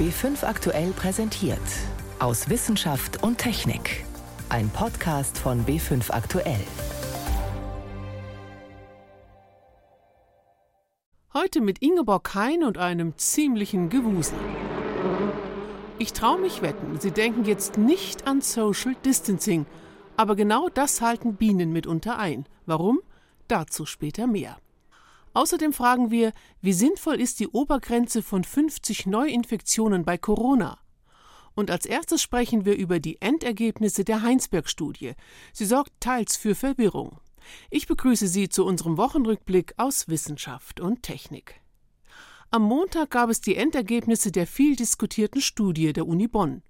B5 aktuell präsentiert. Aus Wissenschaft und Technik. Ein Podcast von B5 aktuell. Heute mit Ingeborg Hein und einem ziemlichen Gewusel. Ich traue mich wetten, Sie denken jetzt nicht an Social Distancing, aber genau das halten Bienen mitunter ein. Warum? Dazu später mehr. Außerdem fragen wir, wie sinnvoll ist die Obergrenze von 50 Neuinfektionen bei Corona? Und als erstes sprechen wir über die Endergebnisse der Heinsberg-Studie. Sie sorgt teils für Verwirrung. Ich begrüße Sie zu unserem Wochenrückblick aus Wissenschaft und Technik. Am Montag gab es die Endergebnisse der viel diskutierten Studie der Uni Bonn.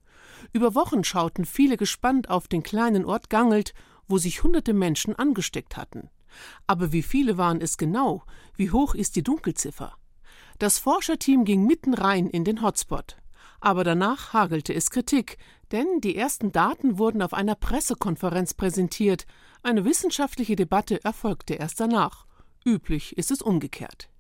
Über Wochen schauten viele gespannt auf den kleinen Ort Gangelt, wo sich hunderte Menschen angesteckt hatten. Aber wie viele waren es genau? Wie hoch ist die Dunkelziffer? Das Forscherteam ging mitten rein in den Hotspot. Aber danach hagelte es Kritik, denn die ersten Daten wurden auf einer Pressekonferenz präsentiert. Eine wissenschaftliche Debatte erfolgte erst danach. Üblich ist es umgekehrt.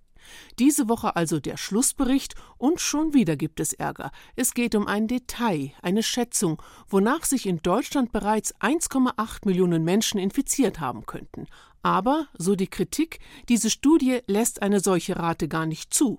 Diese Woche also der Schlussbericht und schon wieder gibt es Ärger. Es geht um ein Detail, eine Schätzung, wonach sich in Deutschland bereits 1,8 Millionen Menschen infiziert haben könnten. Aber, so die Kritik, diese Studie lässt eine solche Rate gar nicht zu.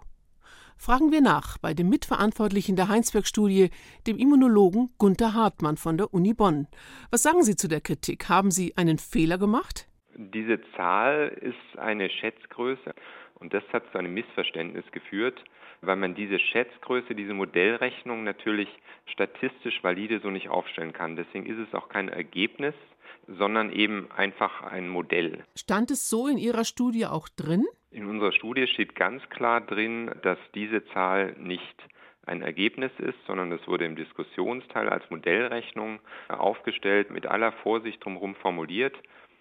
Fragen wir nach bei dem Mitverantwortlichen der Heinsberg-Studie, dem Immunologen Gunther Hartmann von der Uni Bonn. Was sagen Sie zu der Kritik? Haben Sie einen Fehler gemacht? Diese Zahl ist eine Schätzgröße und das hat zu einem Missverständnis geführt, weil man diese Schätzgröße, diese Modellrechnung natürlich statistisch valide so nicht aufstellen kann. Deswegen ist es auch kein Ergebnis, sondern eben einfach ein Modell. Stand es so in Ihrer Studie auch drin? In unserer Studie steht ganz klar drin, dass diese Zahl nicht ein Ergebnis ist, sondern es wurde im Diskussionsteil als Modellrechnung aufgestellt, mit aller Vorsicht drumherum formuliert.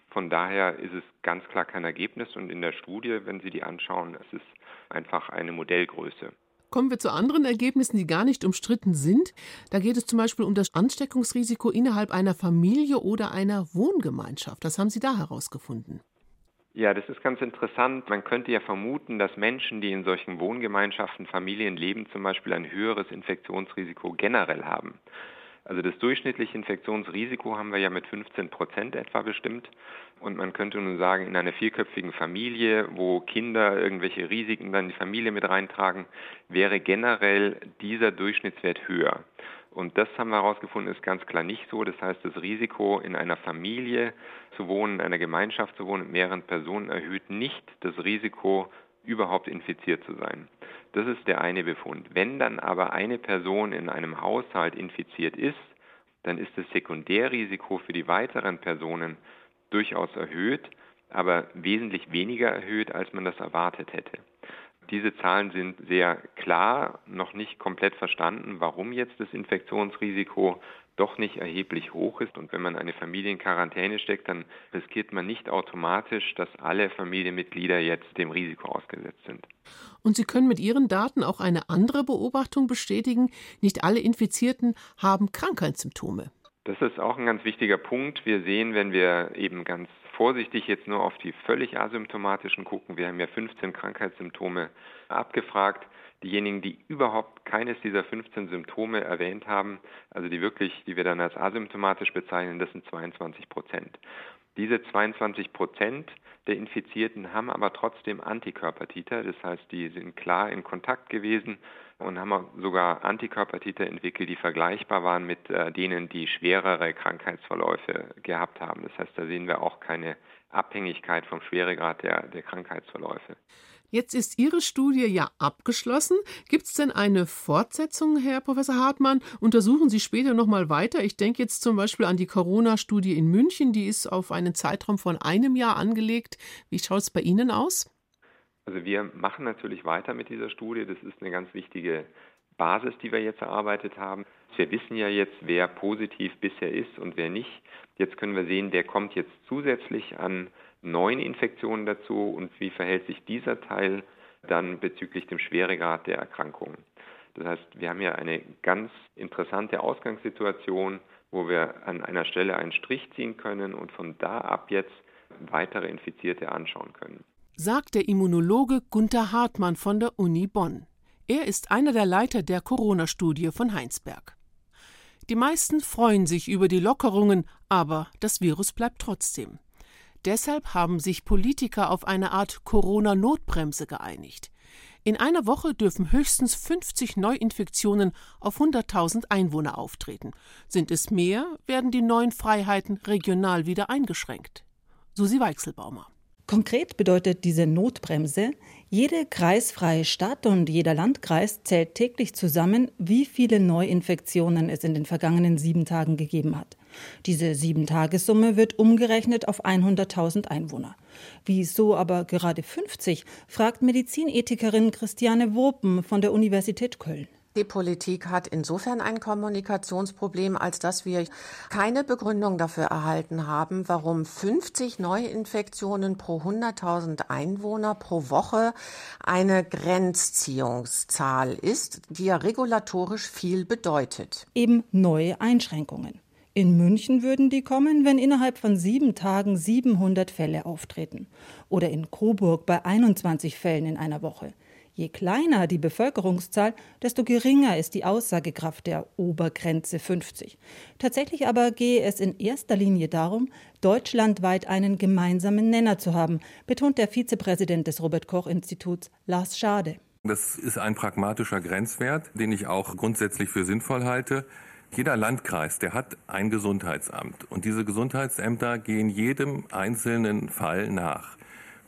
Von daher ist es ganz klar kein Ergebnis und in der Studie, wenn Sie die anschauen, es ist einfach eine Modellgröße. Kommen wir zu anderen Ergebnissen, die gar nicht umstritten sind. Da geht es zum Beispiel um das Ansteckungsrisiko innerhalb einer Familie oder einer Wohngemeinschaft. Was haben Sie da herausgefunden? Ja, das ist ganz interessant. Man könnte ja vermuten, dass Menschen, die in solchen Wohngemeinschaften, Familien leben, zum Beispiel ein höheres Infektionsrisiko generell haben. Also das durchschnittliche Infektionsrisiko haben wir ja mit 15 Prozent etwa bestimmt. Und man könnte nun sagen, in einer vierköpfigen Familie, wo Kinder irgendwelche Risiken dann in die Familie mit reintragen, wäre generell dieser Durchschnittswert höher. Und das haben wir herausgefunden, ist ganz klar nicht so. Das heißt, das Risiko in einer Familie zu wohnen, in einer Gemeinschaft zu wohnen mit mehreren Personen erhöht nicht das Risiko, überhaupt infiziert zu sein. Das ist der eine Befund. Wenn dann aber eine Person in einem Haushalt infiziert ist, dann ist das Sekundärrisiko für die weiteren Personen durchaus erhöht, aber wesentlich weniger erhöht, als man das erwartet hätte. Diese Zahlen sind sehr klar, noch nicht komplett verstanden, warum jetzt das Infektionsrisiko doch nicht erheblich hoch ist. Und wenn man eine Familie in Quarantäne steckt, dann riskiert man nicht automatisch, dass alle Familienmitglieder jetzt dem Risiko ausgesetzt sind. Und Sie können mit Ihren Daten auch eine andere Beobachtung bestätigen. Nicht alle Infizierten haben Krankheitssymptome. Das ist auch ein ganz wichtiger Punkt. Wir sehen, wenn wir eben ganz vorsichtig jetzt nur auf die völlig asymptomatischen gucken, wir haben ja 15 Krankheitssymptome abgefragt, Diejenigen, die überhaupt keines dieser 15 Symptome erwähnt haben, also die wirklich, die wir dann als asymptomatisch bezeichnen, das sind 22 Prozent. Diese 22 Prozent der Infizierten haben aber trotzdem Antikörpertiter, das heißt, die sind klar in Kontakt gewesen und haben sogar Antikörpertiter entwickelt, die vergleichbar waren mit äh, denen, die schwerere Krankheitsverläufe gehabt haben. Das heißt, da sehen wir auch keine Abhängigkeit vom Schweregrad der, der Krankheitsverläufe. Jetzt ist Ihre Studie ja abgeschlossen. Gibt es denn eine Fortsetzung, Herr Professor Hartmann? Untersuchen Sie später noch mal weiter? Ich denke jetzt zum Beispiel an die Corona-Studie in München. Die ist auf einen Zeitraum von einem Jahr angelegt. Wie schaut es bei Ihnen aus? Also wir machen natürlich weiter mit dieser Studie. Das ist eine ganz wichtige Basis, die wir jetzt erarbeitet haben. Wir wissen ja jetzt, wer positiv bisher ist und wer nicht. Jetzt können wir sehen, wer kommt jetzt zusätzlich an neuen Infektionen dazu und wie verhält sich dieser Teil dann bezüglich dem Schweregrad der Erkrankung. Das heißt, wir haben ja eine ganz interessante Ausgangssituation, wo wir an einer Stelle einen Strich ziehen können und von da ab jetzt weitere Infizierte anschauen können. Sagt der Immunologe Gunther Hartmann von der Uni Bonn. Er ist einer der Leiter der Corona-Studie von Heinsberg. Die meisten freuen sich über die Lockerungen, aber das Virus bleibt trotzdem. Deshalb haben sich Politiker auf eine Art Corona-Notbremse geeinigt. In einer Woche dürfen höchstens 50 Neuinfektionen auf 100.000 Einwohner auftreten. Sind es mehr, werden die neuen Freiheiten regional wieder eingeschränkt. Susi Weichselbaumer. Konkret bedeutet diese Notbremse, jede kreisfreie Stadt und jeder Landkreis zählt täglich zusammen, wie viele Neuinfektionen es in den vergangenen sieben Tagen gegeben hat. Diese Sieben-Tagessumme wird umgerechnet auf 100.000 Einwohner. Wieso aber gerade 50, fragt Medizinethikerin Christiane Wopen von der Universität Köln. Die Politik hat insofern ein Kommunikationsproblem, als dass wir keine Begründung dafür erhalten haben, warum 50 Neuinfektionen pro 100.000 Einwohner pro Woche eine Grenzziehungszahl ist, die ja regulatorisch viel bedeutet. Eben neue Einschränkungen. In München würden die kommen, wenn innerhalb von sieben Tagen 700 Fälle auftreten. Oder in Coburg bei 21 Fällen in einer Woche. Je kleiner die Bevölkerungszahl, desto geringer ist die Aussagekraft der Obergrenze 50. Tatsächlich aber gehe es in erster Linie darum, deutschlandweit einen gemeinsamen Nenner zu haben, betont der Vizepräsident des Robert Koch Instituts Lars Schade. Das ist ein pragmatischer Grenzwert, den ich auch grundsätzlich für sinnvoll halte. Jeder Landkreis, der hat ein Gesundheitsamt und diese Gesundheitsämter gehen jedem einzelnen Fall nach.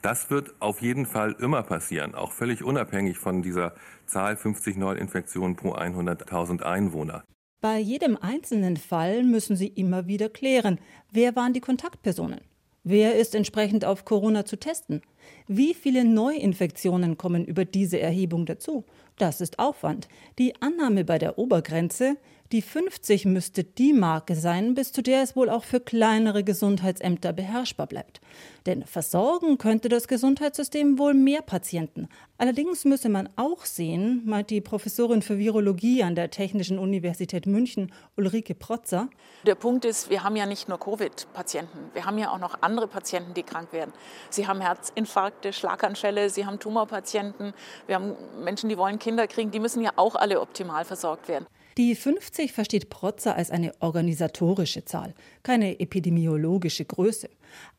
Das wird auf jeden Fall immer passieren, auch völlig unabhängig von dieser Zahl 50 Neuinfektionen pro 100.000 Einwohner. Bei jedem einzelnen Fall müssen Sie immer wieder klären, wer waren die Kontaktpersonen? Wer ist entsprechend auf Corona zu testen? Wie viele Neuinfektionen kommen über diese Erhebung dazu? Das ist Aufwand. Die Annahme bei der Obergrenze, die 50 müsste die Marke sein, bis zu der es wohl auch für kleinere Gesundheitsämter beherrschbar bleibt. Denn versorgen könnte das Gesundheitssystem wohl mehr Patienten. Allerdings müsse man auch sehen, meint die Professorin für Virologie an der Technischen Universität München, Ulrike Protzer. Der Punkt ist, wir haben ja nicht nur Covid-Patienten, wir haben ja auch noch andere Patienten, die krank werden. Sie haben Herzinfarkte, Schlaganfälle, sie haben Tumorpatienten, wir haben Menschen, die wollen Kinder kriegen, die müssen ja auch alle optimal versorgt werden. Die 50 versteht Protzer als eine organisatorische Zahl, keine epidemiologische Größe.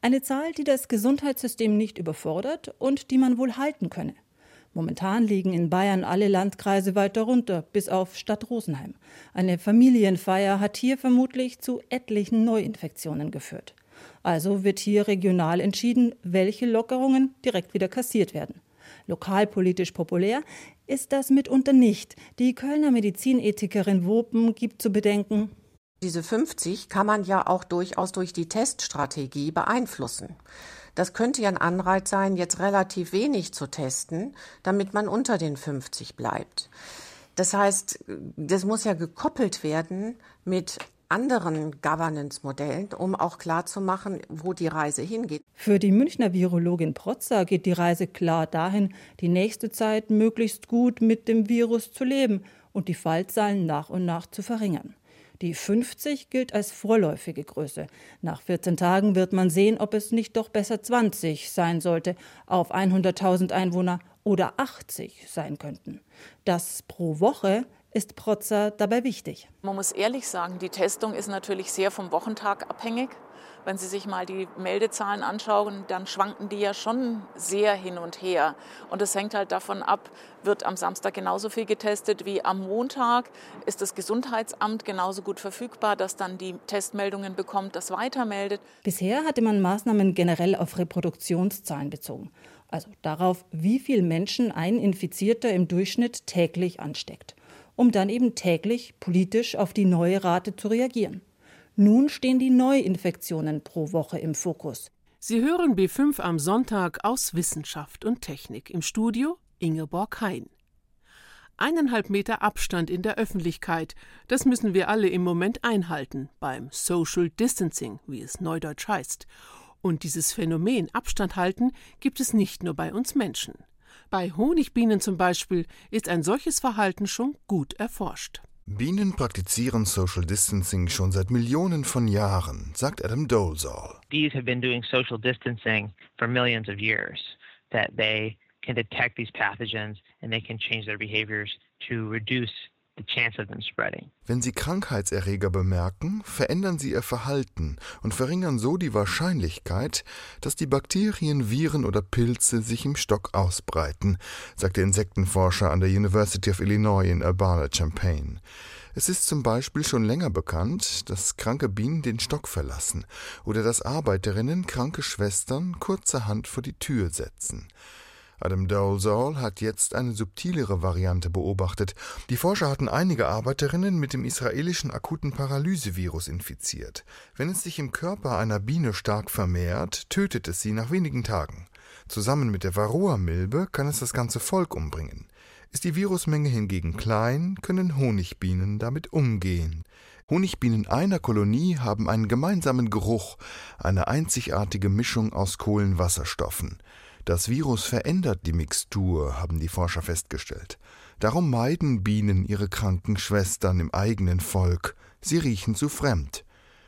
Eine Zahl, die das Gesundheitssystem nicht überfordert und die man wohl halten könne. Momentan liegen in Bayern alle Landkreise weit darunter, bis auf Stadt Rosenheim. Eine Familienfeier hat hier vermutlich zu etlichen Neuinfektionen geführt. Also wird hier regional entschieden, welche Lockerungen direkt wieder kassiert werden. Lokalpolitisch populär ist das mitunter nicht. Die Kölner Medizinethikerin Wopen gibt zu bedenken, diese 50 kann man ja auch durchaus durch die Teststrategie beeinflussen. Das könnte ja ein Anreiz sein, jetzt relativ wenig zu testen, damit man unter den 50 bleibt. Das heißt, das muss ja gekoppelt werden mit anderen Governance-Modellen, um auch klarzumachen, wo die Reise hingeht. Für die Münchner Virologin Protzer geht die Reise klar dahin, die nächste Zeit möglichst gut mit dem Virus zu leben und die Fallzahlen nach und nach zu verringern. Die 50 gilt als vorläufige Größe. Nach 14 Tagen wird man sehen, ob es nicht doch besser 20 sein sollte auf 100.000 Einwohner oder 80 sein könnten. Das pro Woche ist Protzer dabei wichtig. Man muss ehrlich sagen, die Testung ist natürlich sehr vom Wochentag abhängig. Wenn Sie sich mal die Meldezahlen anschauen, dann schwanken die ja schon sehr hin und her. Und es hängt halt davon ab, wird am Samstag genauso viel getestet wie am Montag? Ist das Gesundheitsamt genauso gut verfügbar, dass dann die Testmeldungen bekommt, das weitermeldet? Bisher hatte man Maßnahmen generell auf Reproduktionszahlen bezogen. Also darauf, wie viele Menschen ein Infizierter im Durchschnitt täglich ansteckt um dann eben täglich politisch auf die neue Rate zu reagieren. Nun stehen die Neuinfektionen pro Woche im Fokus. Sie hören B5 am Sonntag aus Wissenschaft und Technik. Im Studio Ingeborg Hein. Eineinhalb Meter Abstand in der Öffentlichkeit, das müssen wir alle im Moment einhalten, beim Social Distancing, wie es neudeutsch heißt. Und dieses Phänomen Abstand halten gibt es nicht nur bei uns Menschen. Bei Honigbienen zum Beispiel ist ein solches Verhalten schon gut erforscht. Bienen praktizieren Social Distancing schon seit Millionen von Jahren, sagt Adam Dolezal. Bees have been doing social distancing for millions of years. That they can detect these pathogens and they can change their behaviors to reduce wenn Sie Krankheitserreger bemerken, verändern Sie Ihr Verhalten und verringern so die Wahrscheinlichkeit, dass die Bakterien, Viren oder Pilze sich im Stock ausbreiten, sagt der Insektenforscher an der University of Illinois in Urbana-Champaign. Es ist zum Beispiel schon länger bekannt, dass kranke Bienen den Stock verlassen oder dass Arbeiterinnen kranke Schwestern kurzerhand vor die Tür setzen. Adam Dolezal hat jetzt eine subtilere Variante beobachtet. Die Forscher hatten einige Arbeiterinnen mit dem israelischen akuten Paralysevirus infiziert. Wenn es sich im Körper einer Biene stark vermehrt, tötet es sie nach wenigen Tagen. Zusammen mit der Varroa-Milbe kann es das ganze Volk umbringen. Ist die Virusmenge hingegen klein, können Honigbienen damit umgehen. Honigbienen einer Kolonie haben einen gemeinsamen Geruch, eine einzigartige Mischung aus Kohlenwasserstoffen. Das Virus verändert die Mixtur, haben die Forscher festgestellt. Darum meiden Bienen ihre kranken Schwestern im eigenen Volk. Sie riechen zu fremd.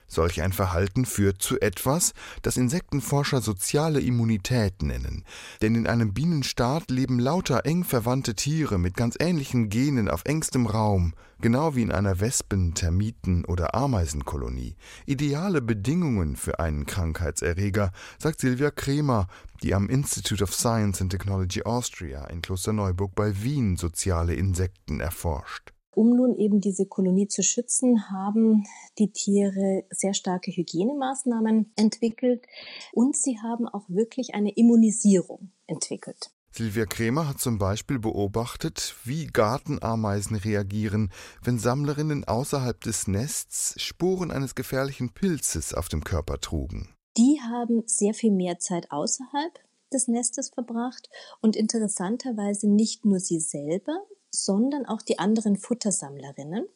Solch ein Verhalten führt zu etwas, das Insektenforscher soziale Immunität nennen. Denn in einem Bienenstaat leben lauter eng verwandte Tiere mit ganz ähnlichen Genen auf engstem Raum, genau wie in einer Wespen-, Termiten- oder Ameisenkolonie. Ideale Bedingungen für einen Krankheitserreger, sagt Silvia Kremer, die am Institute of Science and Technology Austria in Klosterneuburg bei Wien soziale Insekten erforscht. Um nun eben diese Kolonie zu schützen, haben die Tiere sehr starke Hygienemaßnahmen entwickelt und sie haben auch wirklich eine Immunisierung entwickelt. Silvia Krämer hat zum Beispiel beobachtet, wie Gartenameisen reagieren, wenn Sammlerinnen außerhalb des Nests Spuren eines gefährlichen Pilzes auf dem Körper trugen. Die haben sehr viel mehr Zeit außerhalb des Nestes verbracht und interessanterweise nicht nur sie selber, sondern auch die anderen Futtersammlerinnen.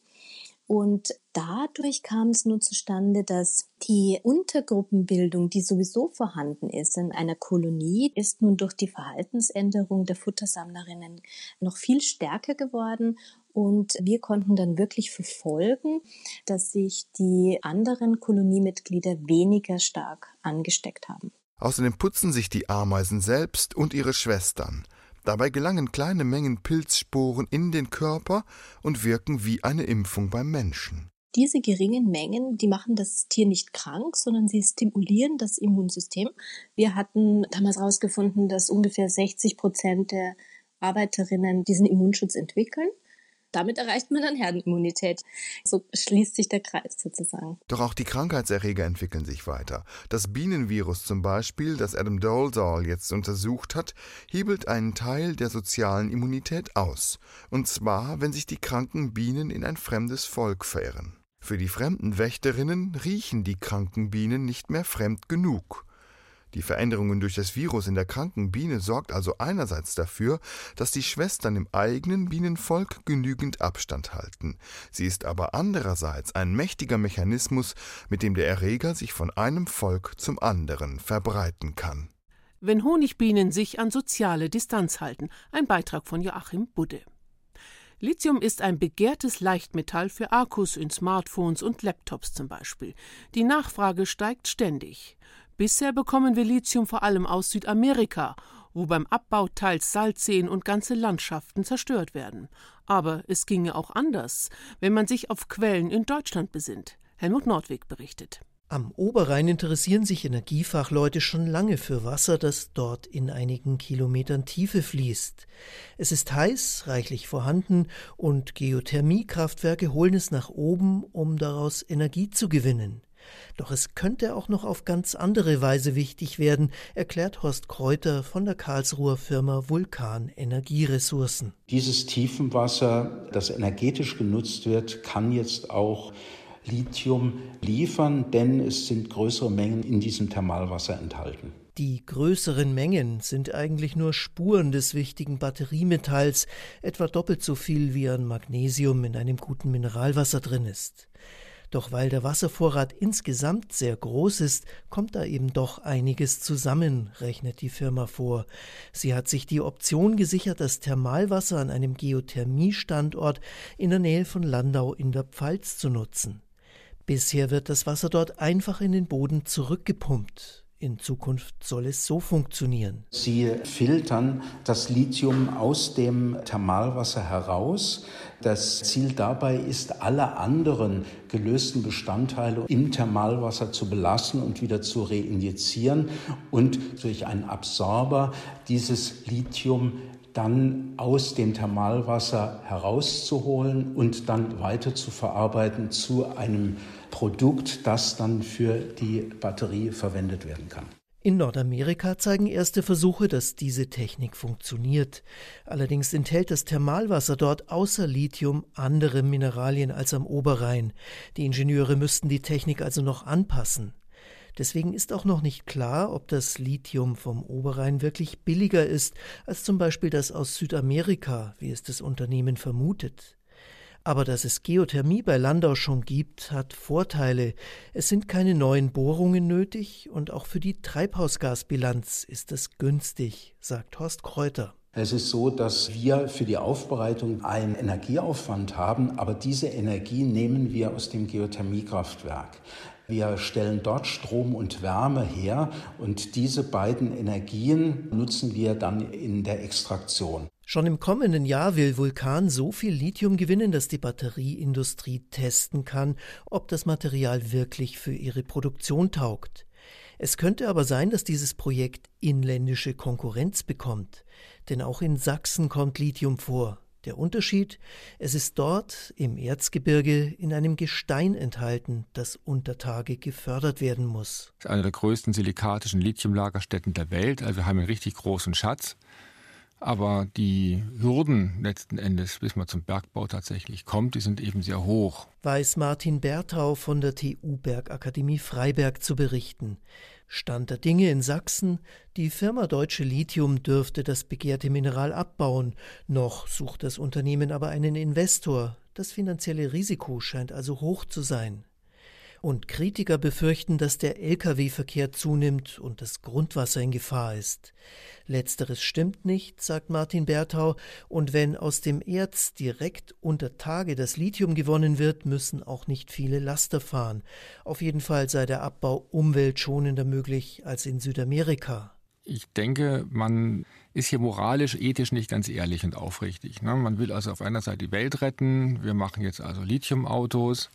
Und dadurch kam es nun zustande, dass die Untergruppenbildung, die sowieso vorhanden ist in einer Kolonie, ist nun durch die Verhaltensänderung der Futtersammlerinnen noch viel stärker geworden. Und wir konnten dann wirklich verfolgen, dass sich die anderen Koloniemitglieder weniger stark angesteckt haben. Außerdem putzen sich die Ameisen selbst und ihre Schwestern. Dabei gelangen kleine Mengen Pilzsporen in den Körper und wirken wie eine Impfung beim Menschen. Diese geringen Mengen, die machen das Tier nicht krank, sondern sie stimulieren das Immunsystem. Wir hatten damals herausgefunden, dass ungefähr 60 Prozent der Arbeiterinnen diesen Immunschutz entwickeln. Damit erreicht man dann Herdenimmunität. So schließt sich der Kreis sozusagen. Doch auch die Krankheitserreger entwickeln sich weiter. Das Bienenvirus zum Beispiel, das Adam Dolezal jetzt untersucht hat, hebelt einen Teil der sozialen Immunität aus. Und zwar, wenn sich die kranken Bienen in ein fremdes Volk verirren. Für die fremden Wächterinnen riechen die kranken Bienen nicht mehr fremd genug. Die Veränderungen durch das Virus in der kranken Biene sorgt also einerseits dafür, dass die Schwestern im eigenen Bienenvolk genügend Abstand halten. Sie ist aber andererseits ein mächtiger Mechanismus, mit dem der Erreger sich von einem Volk zum anderen verbreiten kann. Wenn Honigbienen sich an soziale Distanz halten. Ein Beitrag von Joachim Budde. Lithium ist ein begehrtes Leichtmetall für Akkus in Smartphones und Laptops zum Beispiel. Die Nachfrage steigt ständig. Bisher bekommen wir Lithium vor allem aus Südamerika, wo beim Abbau teils Salzseen und ganze Landschaften zerstört werden. Aber es ginge auch anders, wenn man sich auf Quellen in Deutschland besinnt. Helmut Nordweg berichtet. Am Oberrhein interessieren sich Energiefachleute schon lange für Wasser, das dort in einigen Kilometern Tiefe fließt. Es ist heiß, reichlich vorhanden, und Geothermiekraftwerke holen es nach oben, um daraus Energie zu gewinnen. Doch es könnte auch noch auf ganz andere Weise wichtig werden, erklärt Horst Kräuter von der Karlsruher Firma Vulkan Energieressourcen. Dieses Tiefenwasser, das energetisch genutzt wird, kann jetzt auch Lithium liefern, denn es sind größere Mengen in diesem Thermalwasser enthalten. Die größeren Mengen sind eigentlich nur Spuren des wichtigen Batteriemetalls, etwa doppelt so viel wie an Magnesium in einem guten Mineralwasser drin ist. Doch weil der Wasservorrat insgesamt sehr groß ist, kommt da eben doch einiges zusammen, rechnet die Firma vor. Sie hat sich die Option gesichert, das Thermalwasser an einem Geothermiestandort in der Nähe von Landau in der Pfalz zu nutzen. Bisher wird das Wasser dort einfach in den Boden zurückgepumpt. In Zukunft soll es so funktionieren. Sie filtern das Lithium aus dem Thermalwasser heraus. Das Ziel dabei ist, alle anderen gelösten Bestandteile im Thermalwasser zu belassen und wieder zu reinjizieren und durch einen Absorber dieses Lithium dann aus dem Thermalwasser herauszuholen und dann weiter zu verarbeiten zu einem Produkt, das dann für die Batterie verwendet werden kann. In Nordamerika zeigen erste Versuche, dass diese Technik funktioniert. Allerdings enthält das Thermalwasser dort außer Lithium andere Mineralien als am Oberrhein. Die Ingenieure müssten die Technik also noch anpassen. Deswegen ist auch noch nicht klar, ob das Lithium vom Oberrhein wirklich billiger ist als zum Beispiel das aus Südamerika, wie es das Unternehmen vermutet. Aber dass es Geothermie bei Landau schon gibt, hat Vorteile. Es sind keine neuen Bohrungen nötig und auch für die Treibhausgasbilanz ist es günstig, sagt Horst Kräuter. Es ist so, dass wir für die Aufbereitung einen Energieaufwand haben, aber diese Energie nehmen wir aus dem Geothermiekraftwerk. Wir stellen dort Strom und Wärme her und diese beiden Energien nutzen wir dann in der Extraktion. Schon im kommenden Jahr will Vulkan so viel Lithium gewinnen, dass die Batterieindustrie testen kann, ob das Material wirklich für ihre Produktion taugt. Es könnte aber sein, dass dieses Projekt inländische Konkurrenz bekommt, denn auch in Sachsen kommt Lithium vor. Der Unterschied, es ist dort im Erzgebirge in einem Gestein enthalten, das unter Tage gefördert werden muss. Eine der größten silikatischen Lithiumlagerstätten der Welt, also wir haben einen richtig großen Schatz. Aber die Hürden letzten Endes, bis man zum Bergbau tatsächlich kommt, die sind eben sehr hoch. Weiß Martin Berthau von der TU Bergakademie Freiberg zu berichten. Stand der Dinge in Sachsen, die Firma Deutsche Lithium dürfte das begehrte Mineral abbauen. Noch sucht das Unternehmen aber einen Investor. Das finanzielle Risiko scheint also hoch zu sein. Und Kritiker befürchten, dass der Lkw-Verkehr zunimmt und das Grundwasser in Gefahr ist. Letzteres stimmt nicht, sagt Martin Berthau, und wenn aus dem Erz direkt unter Tage das Lithium gewonnen wird, müssen auch nicht viele Laster fahren. Auf jeden Fall sei der Abbau umweltschonender möglich als in Südamerika. Ich denke, man ist hier moralisch, ethisch nicht ganz ehrlich und aufrichtig. Ne? Man will also auf einer Seite die Welt retten, wir machen jetzt also Lithiumautos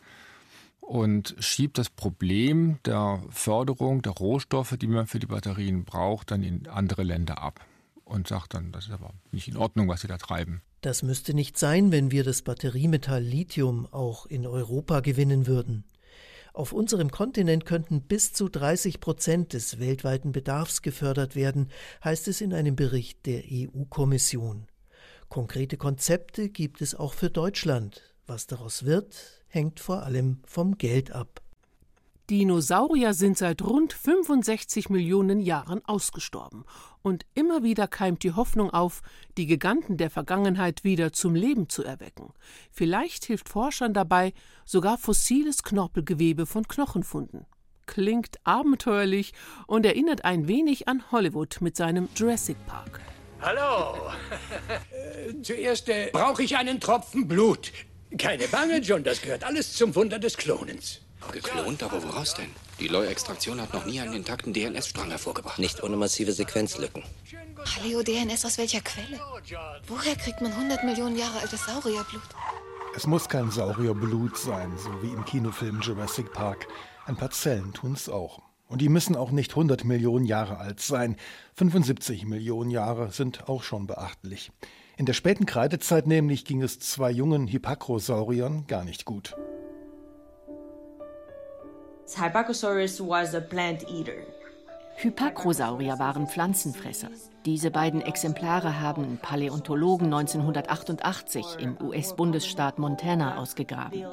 und schiebt das Problem der Förderung der Rohstoffe, die man für die Batterien braucht, dann in andere Länder ab und sagt dann, das ist aber nicht in Ordnung, was sie da treiben. Das müsste nicht sein, wenn wir das Batteriemetall Lithium auch in Europa gewinnen würden. Auf unserem Kontinent könnten bis zu 30 Prozent des weltweiten Bedarfs gefördert werden, heißt es in einem Bericht der EU-Kommission. Konkrete Konzepte gibt es auch für Deutschland. Was daraus wird, hängt vor allem vom Geld ab. Dinosaurier sind seit rund 65 Millionen Jahren ausgestorben. Und immer wieder keimt die Hoffnung auf, die Giganten der Vergangenheit wieder zum Leben zu erwecken. Vielleicht hilft Forschern dabei sogar fossiles Knorpelgewebe von Knochenfunden. Klingt abenteuerlich und erinnert ein wenig an Hollywood mit seinem Jurassic Park. Hallo! äh, zuerst äh, brauche ich einen Tropfen Blut. Keine Bange, John, das gehört alles zum Wunder des Klonens. Geklont, aber woraus denn? Die Leu-Extraktion hat noch nie einen intakten DNS-Strang hervorgebracht. Nicht ohne massive Sequenzlücken. Paleo-DNS aus welcher Quelle? Woher kriegt man 100 Millionen Jahre altes Saurierblut? Es muss kein Saurierblut sein, so wie im Kinofilm Jurassic Park. Ein paar Zellen tun's auch. Und die müssen auch nicht 100 Millionen Jahre alt sein. 75 Millionen Jahre sind auch schon beachtlich. In der späten Kreidezeit nämlich ging es zwei jungen Hippacrosauriern gar nicht gut. Hypacosaurus was a plant eater. Hypacrosaurier waren Pflanzenfresser. Diese beiden Exemplare haben Paläontologen 1988 im US-Bundesstaat Montana ausgegraben.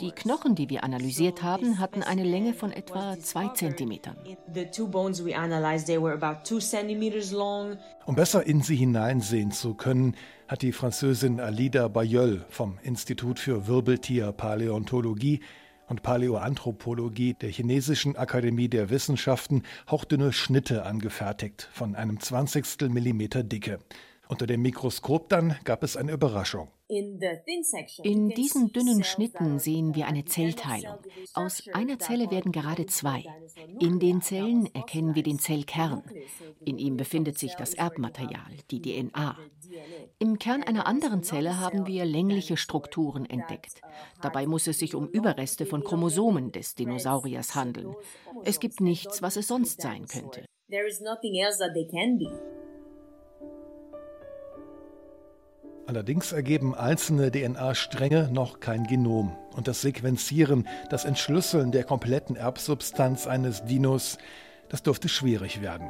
Die Knochen, die wir analysiert haben, hatten eine Länge von etwa zwei Zentimetern. Um besser in sie hineinsehen zu können, hat die Französin Alida Bayeul vom Institut für Wirbeltierpaläontologie und Paläoanthropologie der Chinesischen Akademie der Wissenschaften hauchdünne Schnitte angefertigt von einem Zwanzigstel Millimeter Dicke. Unter dem Mikroskop dann gab es eine Überraschung. In diesen dünnen Schnitten sehen wir eine Zellteilung. Aus einer Zelle werden gerade zwei. In den Zellen erkennen wir den Zellkern. In ihm befindet sich das Erbmaterial, die DNA. Im Kern einer anderen Zelle haben wir längliche Strukturen entdeckt. Dabei muss es sich um Überreste von Chromosomen des Dinosauriers handeln. Es gibt nichts, was es sonst sein könnte. Allerdings ergeben einzelne DNA-Stränge noch kein Genom. Und das Sequenzieren, das Entschlüsseln der kompletten Erbsubstanz eines Dinos, das dürfte schwierig werden.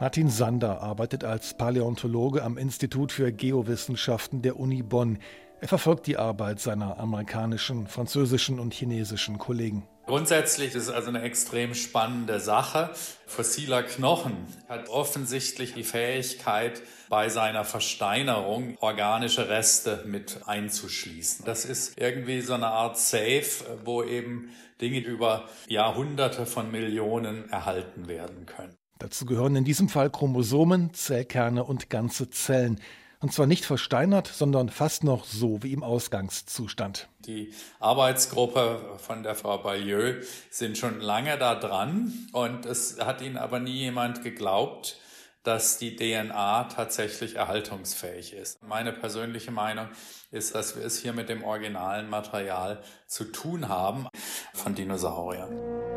Martin Sander arbeitet als Paläontologe am Institut für Geowissenschaften der Uni Bonn. Er verfolgt die Arbeit seiner amerikanischen, französischen und chinesischen Kollegen. Grundsätzlich ist es also eine extrem spannende Sache. Fossiler Knochen hat offensichtlich die Fähigkeit, bei seiner Versteinerung organische Reste mit einzuschließen. Das ist irgendwie so eine Art Safe, wo eben Dinge über Jahrhunderte von Millionen erhalten werden können. Dazu gehören in diesem Fall Chromosomen, Zellkerne und ganze Zellen. Und zwar nicht versteinert, sondern fast noch so wie im Ausgangszustand. Die Arbeitsgruppe von der Frau Bayeux sind schon lange da dran und es hat ihnen aber nie jemand geglaubt, dass die DNA tatsächlich erhaltungsfähig ist. Meine persönliche Meinung ist, dass wir es hier mit dem originalen Material zu tun haben von Dinosauriern.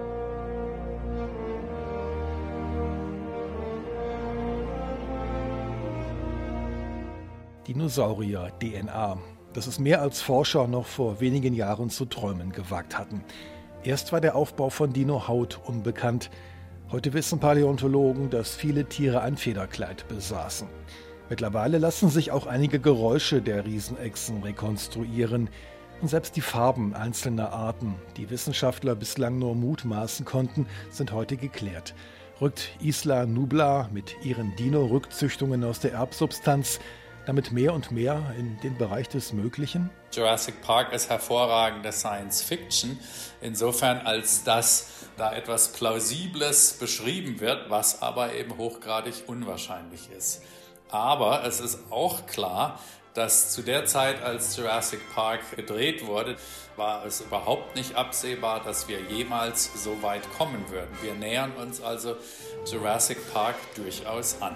Dinosaurier-DNA. Das ist mehr als Forscher noch vor wenigen Jahren zu träumen gewagt hatten. Erst war der Aufbau von Dino-Haut unbekannt. Heute wissen Paläontologen, dass viele Tiere ein Federkleid besaßen. Mittlerweile lassen sich auch einige Geräusche der Riesenechsen rekonstruieren. Und selbst die Farben einzelner Arten, die Wissenschaftler bislang nur mutmaßen konnten, sind heute geklärt. Rückt Isla Nubla mit ihren Dino-Rückzüchtungen aus der Erbsubstanz damit mehr und mehr in den Bereich des Möglichen? Jurassic Park ist hervorragende Science Fiction, insofern als dass da etwas Plausibles beschrieben wird, was aber eben hochgradig unwahrscheinlich ist. Aber es ist auch klar, dass zu der Zeit, als Jurassic Park gedreht wurde, war es überhaupt nicht absehbar, dass wir jemals so weit kommen würden. Wir nähern uns also Jurassic Park durchaus an.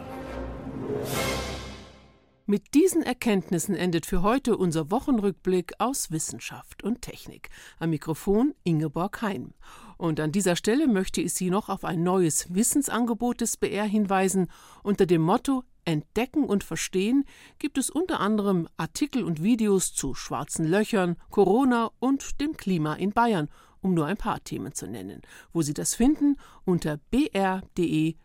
Mit diesen Erkenntnissen endet für heute unser Wochenrückblick aus Wissenschaft und Technik. Am Mikrofon Ingeborg Heim. Und an dieser Stelle möchte ich Sie noch auf ein neues Wissensangebot des BR hinweisen. Unter dem Motto Entdecken und Verstehen gibt es unter anderem Artikel und Videos zu schwarzen Löchern, Corona und dem Klima in Bayern, um nur ein paar Themen zu nennen. Wo Sie das finden, unter br.de-wissen.